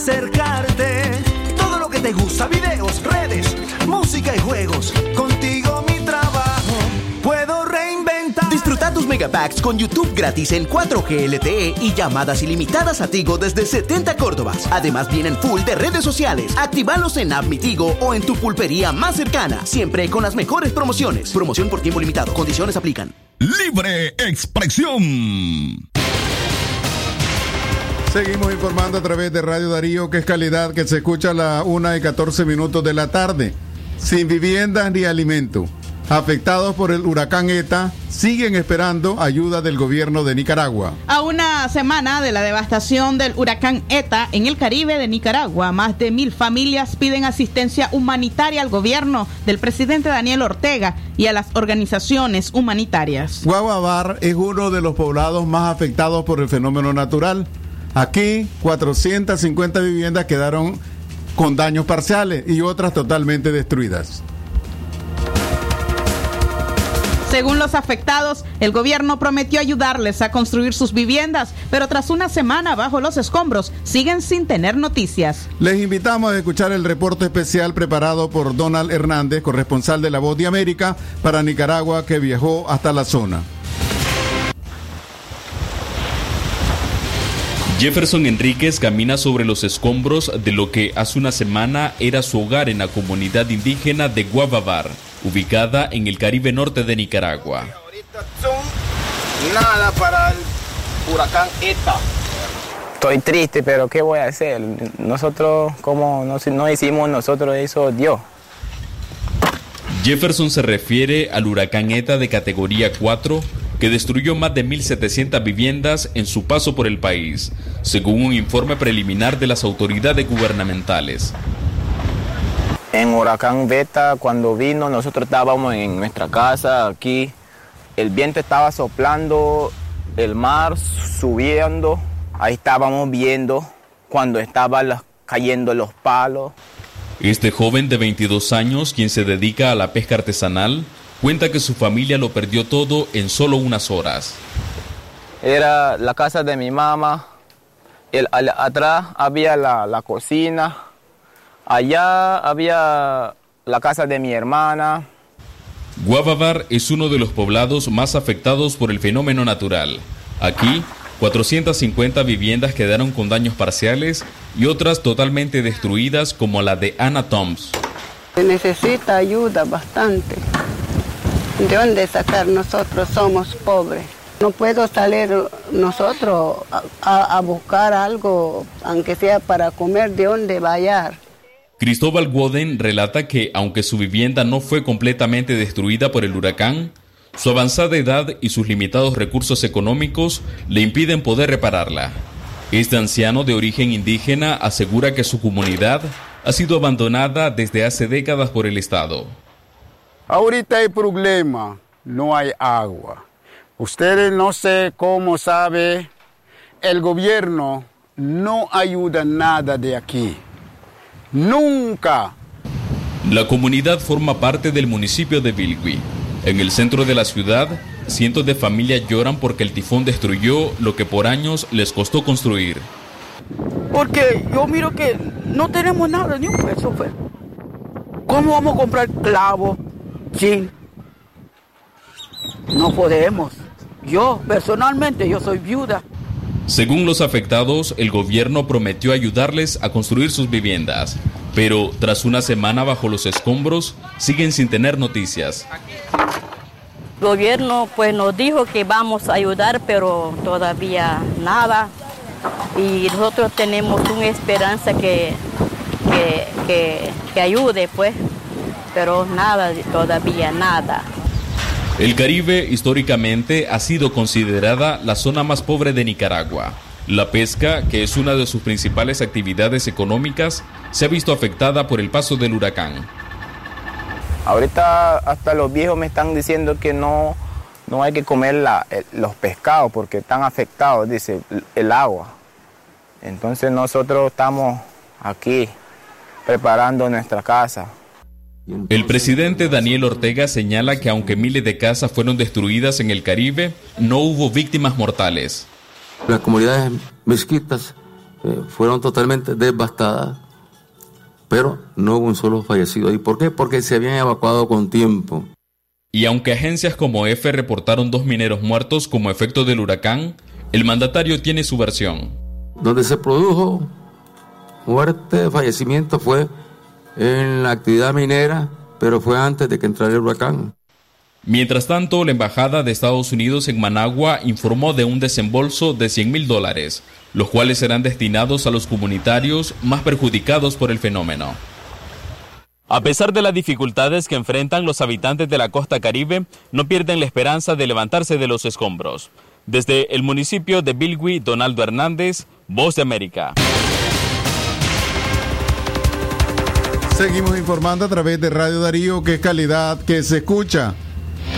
S7: acercarte. Todo lo que te gusta, videos, redes, música y juegos. Contigo mi trabajo puedo reinventar.
S25: Disfruta tus megapacks con YouTube gratis en 4G LTE y llamadas ilimitadas a Tigo desde 70 Córdobas. Además vienen full de redes sociales. Actívalos en App Mi Tigo o en tu pulpería más cercana. Siempre con las mejores promociones. Promoción por tiempo limitado. Condiciones aplican.
S26: Libre expresión.
S1: Seguimos informando a través de Radio Darío, que es calidad, que se escucha a la 1 y 14 minutos de la tarde. Sin viviendas ni alimento. Afectados por el huracán ETA, siguen esperando ayuda del gobierno de Nicaragua.
S3: A una semana de la devastación del huracán ETA en el Caribe de Nicaragua, más de mil familias piden asistencia humanitaria al gobierno del presidente Daniel Ortega y a las organizaciones humanitarias.
S1: Guaguabar es uno de los poblados más afectados por el fenómeno natural. Aquí 450 viviendas quedaron con daños parciales y otras totalmente destruidas.
S3: Según los afectados, el gobierno prometió ayudarles a construir sus viviendas, pero tras una semana bajo los escombros, siguen sin tener noticias.
S1: Les invitamos a escuchar el reporte especial preparado por Donald Hernández, corresponsal de La Voz de América, para Nicaragua, que viajó hasta la zona.
S27: Jefferson Enríquez camina sobre los escombros de lo que hace una semana era su hogar en la comunidad indígena de Guavabar, ubicada en el Caribe norte de Nicaragua.
S28: Nada para el huracán ETA.
S29: Estoy triste, pero ¿qué voy a hacer? Nosotros, como no, no hicimos, nosotros eso Dios.
S27: Jefferson se refiere al huracán ETA de categoría 4 que destruyó más de 1.700 viviendas en su paso por el país, según un informe preliminar de las autoridades gubernamentales.
S29: En Huracán Beta, cuando vino, nosotros estábamos en nuestra casa aquí. El viento estaba soplando, el mar subiendo. Ahí estábamos viendo cuando estaban cayendo los palos.
S27: Este joven de 22 años, quien se dedica a la pesca artesanal, cuenta que su familia lo perdió todo en solo unas horas.
S29: Era la casa de mi mamá. El, atrás había la, la cocina Allá había la casa de mi hermana.
S27: Guavavar es uno de los poblados más afectados por el fenómeno natural. Aquí, 450 viviendas quedaron con daños parciales y otras totalmente destruidas como la de Anna Toms.
S30: Se necesita ayuda bastante. ¿De dónde sacar? Nosotros somos pobres. No puedo salir nosotros a, buscar algo, aunque sea para comer, de dónde vayar.
S27: Cristóbal Woden relata que, aunque su vivienda no fue completamente destruida por el huracán, su avanzada edad y sus limitados recursos económicos le impiden poder repararla. Este anciano de origen indígena asegura que su comunidad ha sido abandonada desde hace décadas por el Estado.
S31: Ahorita hay problema, no hay agua. Ustedes no sé cómo sabe, el gobierno no ayuda nada de aquí. Nunca.
S27: La comunidad forma parte del municipio de Bilwi. En el centro de la ciudad, cientos de familias lloran porque el tifón destruyó lo que por años les costó construir.
S30: Porque yo miro que no tenemos nada, ni un peso. ¿Cómo vamos a comprar clavo? Sí. No podemos. Yo, personalmente, yo soy viuda.
S27: Según los afectados, el gobierno prometió ayudarles a construir sus viviendas, pero tras una semana bajo los escombros, siguen sin tener noticias.
S30: El gobierno pues nos dijo que vamos a ayudar, pero todavía nada. Y nosotros tenemos una esperanza que, que, que ayude, pues, pero nada, todavía nada.
S27: El Caribe históricamente ha sido considerada la zona más pobre de Nicaragua. La pesca, que es una de sus principales actividades económicas, se ha visto afectada por el paso del huracán.
S29: Ahorita hasta los viejos me están diciendo que no, no hay que comer los pescados porque están afectados, dice, el agua. Entonces nosotros estamos aquí preparando nuestra casa.
S27: El presidente Daniel Ortega señala que aunque miles de casas fueron destruidas en el Caribe, no hubo víctimas mortales.
S32: Las comunidades mezquitas eh, fueron totalmente devastadas, pero no hubo un solo fallecido ahí. ¿Por qué? Porque se habían evacuado con tiempo.
S27: Y aunque agencias como EFE reportaron dos mineros muertos como efecto del huracán, el mandatario tiene su versión.
S32: Donde se produjo muerte, fallecimiento fue en la actividad minera, pero fue antes de que entrara el huracán.
S27: Mientras tanto, la Embajada de Estados Unidos en Managua informó de un desembolso de 100 mil dólares, los cuales serán destinados a los comunitarios más perjudicados por el fenómeno. A pesar de las dificultades que enfrentan los habitantes de la costa caribe, no pierden la esperanza de levantarse de los escombros. Desde el municipio de Bilwi, Donaldo Hernández, Voz de América.
S1: Seguimos informando a través de Radio Darío, que es calidad que se escucha.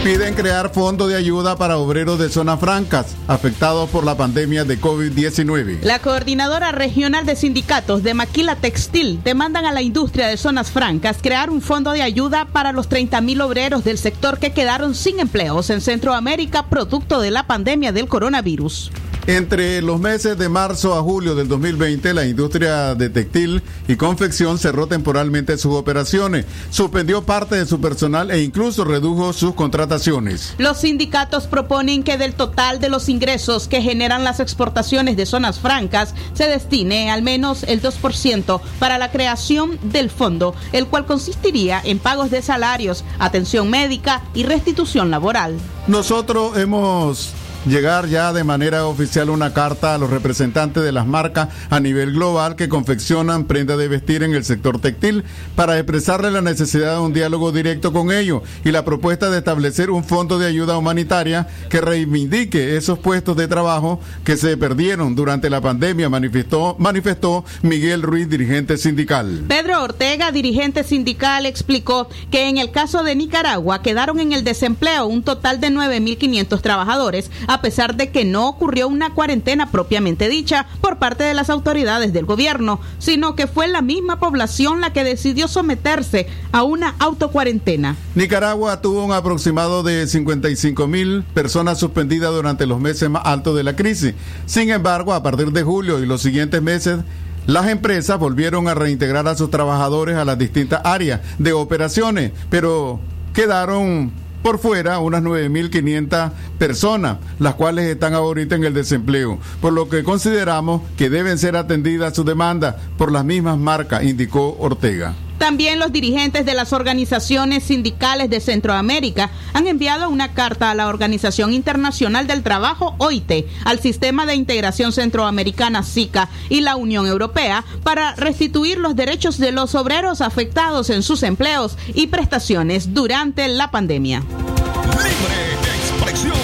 S1: Piden crear fondo de ayuda para obreros de zonas francas afectados por la pandemia de COVID-19.
S3: La coordinadora regional de sindicatos de Maquila Textil demandan a la industria de zonas francas crear un fondo de ayuda para los 30.000 obreros del sector que quedaron sin empleos en Centroamérica producto de la pandemia del coronavirus.
S1: Entre los meses de marzo a julio del 2020, la industria de textil y confección cerró temporalmente sus operaciones, suspendió parte de su personal e incluso redujo sus contrataciones.
S3: Los sindicatos proponen que del total de los ingresos que generan las exportaciones de zonas francas se destine al menos el 2% para la creación del fondo, el cual consistiría en pagos de salarios, atención médica y restitución laboral.
S1: Nosotros hemos llegar ya de manera oficial una carta a los representantes de las marcas a nivel global que confeccionan prendas de vestir en el sector textil para expresarle la necesidad de un diálogo directo con ellos y la propuesta de establecer un fondo de ayuda humanitaria que reivindique esos puestos de trabajo que se perdieron durante la pandemia, manifestó, manifestó Miguel Ruiz, dirigente sindical.
S3: Pedro Ortega, dirigente sindical, explicó que en el caso de Nicaragua quedaron en el desempleo un total de 9.500 trabajadores a pesar de que no ocurrió una cuarentena propiamente dicha por parte de las autoridades del gobierno, sino que fue la misma población la que decidió someterse a una autocuarentena.
S1: Nicaragua tuvo un aproximado de 55 mil personas suspendidas durante los meses más altos de la crisis. Sin embargo, a partir de julio y los siguientes meses, las empresas volvieron a reintegrar a sus trabajadores a las distintas áreas de operaciones, pero quedaron por fuera unas 9.500 personas, las cuales están ahorita en el desempleo, por lo que consideramos que deben ser atendidas sus demandas por las mismas marcas, indicó Ortega.
S3: También los dirigentes de las organizaciones sindicales de Centroamérica han enviado una carta a la Organización Internacional del Trabajo, OIT, al Sistema de Integración Centroamericana, SICA, y la Unión Europea para restituir los derechos de los obreros afectados en sus empleos y prestaciones durante la pandemia.
S2: Libre expresión.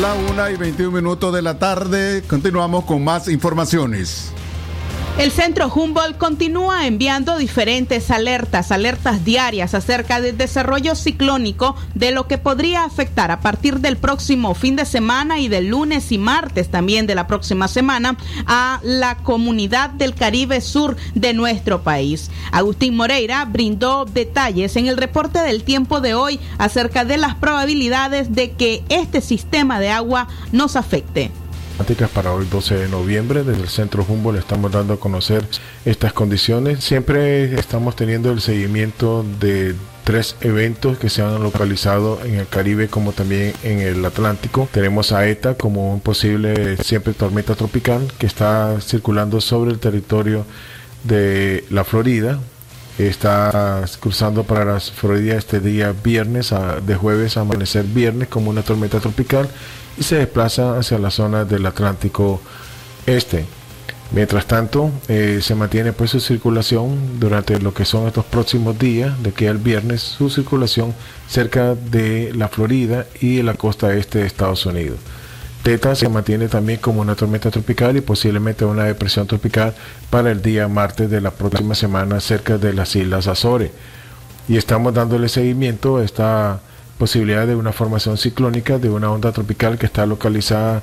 S1: La una y 21 minutos de la tarde, continuamos con más informaciones.
S3: El Centro Humboldt continúa enviando diferentes alertas, alertas diarias acerca del desarrollo ciclónico de lo que podría afectar a partir del próximo fin de semana y del lunes y martes también de la próxima semana a la comunidad del Caribe Sur de nuestro país. Agustín Moreira brindó detalles en el reporte del tiempo de hoy acerca de las probabilidades de que este sistema de agua nos afecte
S26: para hoy 12 de noviembre desde el centro Humboldt estamos dando a conocer estas condiciones siempre estamos teniendo el seguimiento de tres eventos que se han localizado en el Caribe como también en el Atlántico. Tenemos a ETA como un posible siempre tormenta tropical que está circulando sobre el territorio de la Florida. Está cruzando para la Florida este día viernes, de jueves a amanecer viernes como una tormenta tropical y se desplaza hacia la zona del Atlántico Este. Mientras tanto, eh, se mantiene pues su circulación durante lo que son estos próximos días, de que el viernes, su circulación cerca de la Florida y la costa este de Estados Unidos. Teta se mantiene también como una tormenta tropical y posiblemente una depresión tropical para el día martes de la próxima semana cerca de las Islas Azores. Y estamos dándole seguimiento a esta posibilidad de una formación ciclónica de una onda tropical que está localizada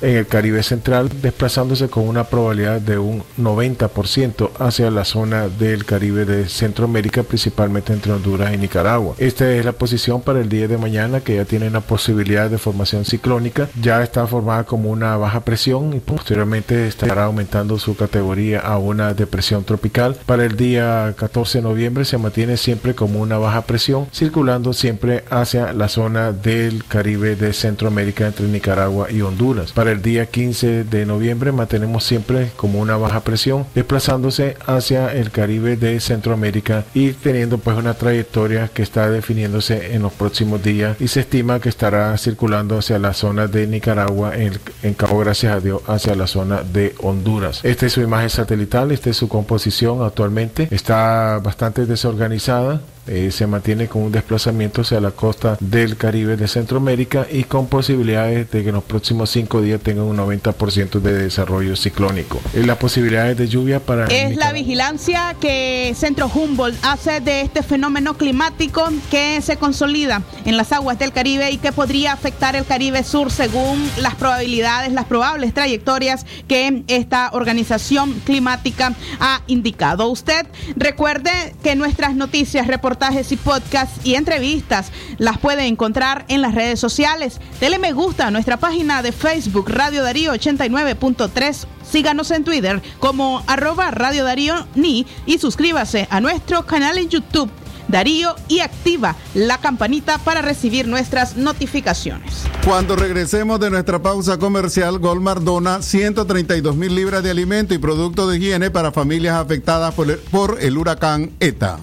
S26: en el Caribe Central, desplazándose con una probabilidad de un 90% hacia la zona del Caribe de Centroamérica, principalmente entre Honduras y Nicaragua. Esta es la posición para el día de mañana, que ya tiene una posibilidad de formación ciclónica. Ya está formada como una baja presión y posteriormente estará aumentando su categoría a una depresión tropical. Para el día 14 de noviembre se mantiene siempre como una baja presión, circulando siempre hacia la zona del Caribe de Centroamérica entre Nicaragua y Honduras el día 15 de noviembre mantenemos siempre como una baja presión desplazándose hacia el Caribe de Centroamérica y teniendo pues una trayectoria que está definiéndose en los próximos días y se estima que estará circulando hacia la zona de Nicaragua en, en Cabo Gracias a Dios hacia la zona de Honduras. Esta es su imagen satelital, esta es su composición actualmente, está bastante desorganizada eh, se mantiene con un desplazamiento hacia la costa del Caribe de Centroamérica y con posibilidades de que en los próximos cinco días tengan un 90% de desarrollo ciclónico. Eh, las posibilidades de lluvia para...
S3: Es la vigilancia que Centro Humboldt hace de este fenómeno climático que se consolida en las aguas del Caribe y que podría afectar el Caribe Sur según las probabilidades, las probables trayectorias que esta organización climática ha indicado. Usted recuerde que nuestras noticias, reportajes y podcasts y entrevistas las puede encontrar en las redes sociales. Dele me gusta a nuestra página de Facebook Radio Darío 89.3 Síganos en Twitter como arroba Radio Darío Ni y suscríbase a nuestro canal en YouTube Darío y activa la campanita para recibir nuestras notificaciones.
S1: Cuando regresemos de nuestra pausa comercial, Golmar dona 132 mil libras de alimento y productos de higiene para familias afectadas por el, por el huracán ETA.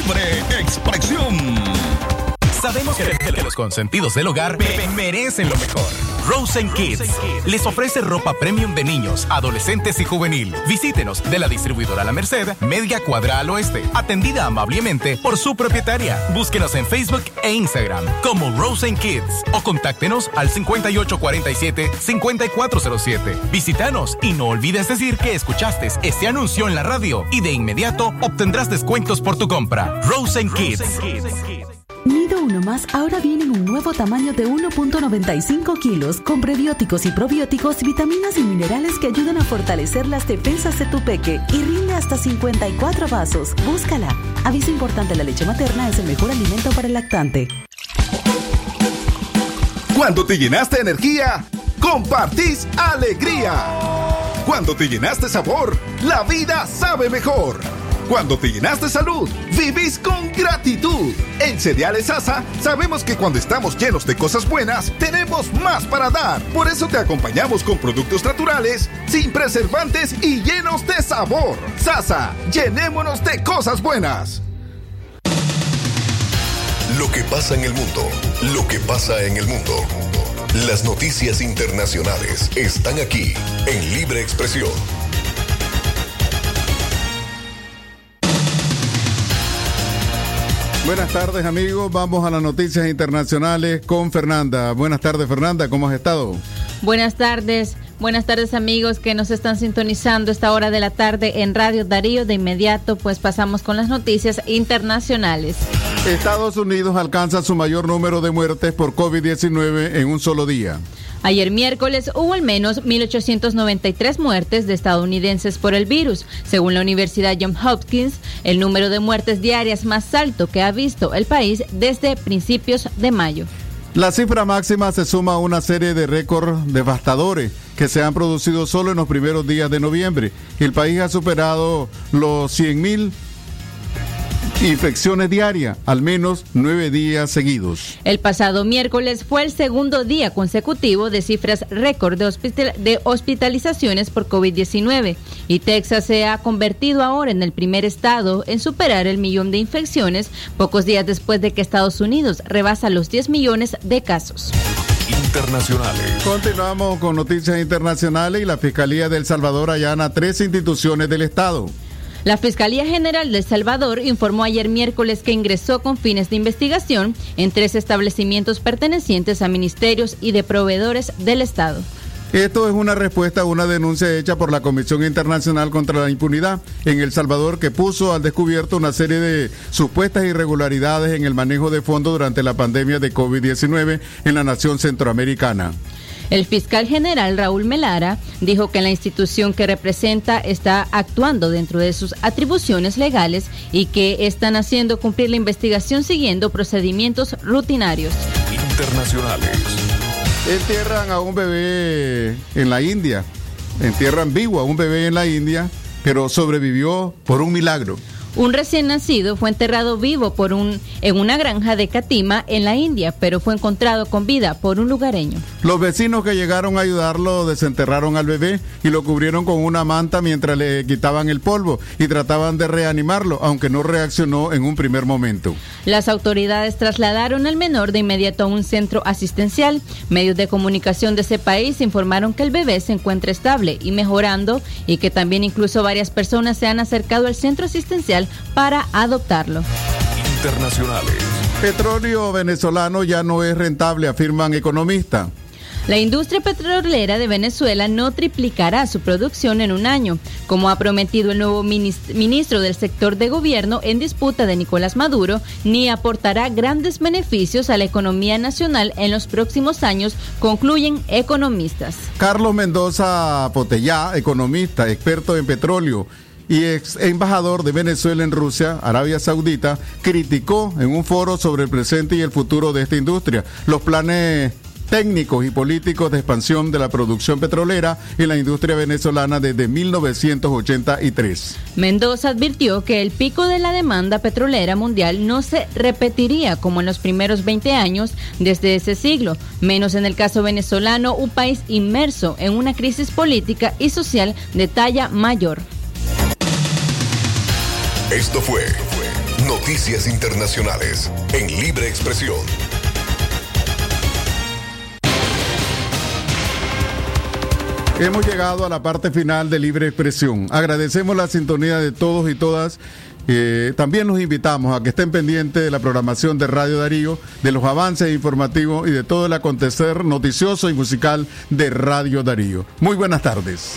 S2: Libre expresión.
S33: Sabemos que, que los consentidos del hogar me- merecen lo mejor. Rosen Kids les ofrece ropa premium de niños, adolescentes y juvenil. Visítenos de la distribuidora La Merced, Media Cuadra al Oeste, atendida amablemente por su propietaria. Búsquenos en Facebook e Instagram como Rosen Kids o contáctenos al 5847-5407. Visítanos y no olvides decir que escuchaste este anuncio en la radio y de inmediato obtendrás descuentos por tu compra. Rosen Kids.
S34: Uno Más ahora viene en un nuevo tamaño de 1.95 kilos con prebióticos y probióticos, vitaminas y minerales que ayudan a fortalecer las defensas de tu peque y rinde hasta 54 vasos. Búscala. Aviso importante, la leche materna es el mejor alimento para el lactante.
S35: Cuando te llenaste de energía, compartís alegría. Cuando te llenaste sabor, la vida sabe mejor. Cuando te llenaste de salud, vivís con gratitud. En Cereales Sasa sabemos que cuando estamos llenos de cosas buenas, tenemos más para dar. Por eso te acompañamos con productos naturales, sin preservantes y llenos de sabor. Sasa, llenémonos de cosas buenas.
S2: Lo que pasa en el mundo, lo que pasa en el mundo. Las noticias internacionales están aquí en Libre Expresión.
S1: Buenas tardes amigos, vamos a las noticias internacionales con Fernanda. Buenas tardes Fernanda, ¿cómo has estado?
S36: Buenas tardes, buenas tardes amigos que nos están sintonizando esta hora de la tarde en Radio Darío. De inmediato pues pasamos con las noticias internacionales.
S1: Estados Unidos alcanza su mayor número de muertes por COVID-19 en un solo día.
S36: Ayer miércoles hubo al menos 1.893 muertes de estadounidenses por el virus. Según la Universidad Johns Hopkins, el número de muertes diarias más alto que ha visto el país desde principios de mayo.
S1: La cifra máxima se suma a una serie de récords devastadores que se han producido solo en los primeros días de noviembre. El país ha superado los 100.000 infecciones diarias, al menos nueve días seguidos.
S36: El pasado miércoles fue el segundo día consecutivo de cifras récord de, hospital- de hospitalizaciones por COVID-19 y Texas se ha convertido ahora en el primer estado en superar el millón de infecciones pocos días después de que Estados Unidos rebasa los 10 millones de casos.
S2: Internacionales.
S1: Continuamos con noticias internacionales y la Fiscalía de El Salvador allana tres instituciones del Estado.
S36: La Fiscalía General de El Salvador informó ayer miércoles que ingresó con fines de investigación en tres establecimientos pertenecientes a ministerios y de proveedores del Estado.
S1: Esto es una respuesta a una denuncia hecha por la Comisión Internacional contra la Impunidad en El Salvador que puso al descubierto una serie de supuestas irregularidades en el manejo de fondos durante la pandemia de COVID-19 en la nación centroamericana.
S36: El fiscal general Raúl Melara dijo que la institución que representa está actuando dentro de sus atribuciones legales y que están haciendo cumplir la investigación siguiendo procedimientos rutinarios.
S2: Internacionales.
S1: Entierran a un bebé en la India, entierran vivo a un bebé en la India, pero sobrevivió por un milagro.
S36: Un recién nacido fue enterrado vivo por un, en una granja de Katima en la India, pero fue encontrado con vida por un lugareño.
S1: Los vecinos que llegaron a ayudarlo desenterraron al bebé y lo cubrieron con una manta mientras le quitaban el polvo y trataban de reanimarlo, aunque no reaccionó en un primer momento.
S36: Las autoridades trasladaron al menor de inmediato a un centro asistencial. Medios de comunicación de ese país informaron que el bebé se encuentra estable y mejorando y que también incluso varias personas se han acercado al centro asistencial para adoptarlo.
S2: internacionales.
S1: Petróleo venezolano ya no es rentable, afirman economistas.
S36: La industria petrolera de Venezuela no triplicará su producción en un año, como ha prometido el nuevo ministro del sector de gobierno en disputa de Nicolás Maduro, ni aportará grandes beneficios a la economía nacional en los próximos años, concluyen economistas.
S1: Carlos Mendoza Potellá, economista, experto en petróleo y ex embajador de Venezuela en Rusia, Arabia Saudita, criticó en un foro sobre el presente y el futuro de esta industria los planes técnicos y políticos de expansión de la producción petrolera en la industria venezolana desde 1983.
S36: Mendoza advirtió que el pico de la demanda petrolera mundial no se repetiría como en los primeros 20 años desde ese siglo, menos en el caso venezolano, un país inmerso en una crisis política y social de talla mayor.
S2: Esto fue Noticias Internacionales en Libre Expresión.
S1: Hemos llegado a la parte final de Libre Expresión. Agradecemos la sintonía de todos y todas. Eh, también los invitamos a que estén pendientes de la programación de Radio Darío, de los avances informativos y de todo el acontecer noticioso y musical de Radio Darío. Muy buenas tardes.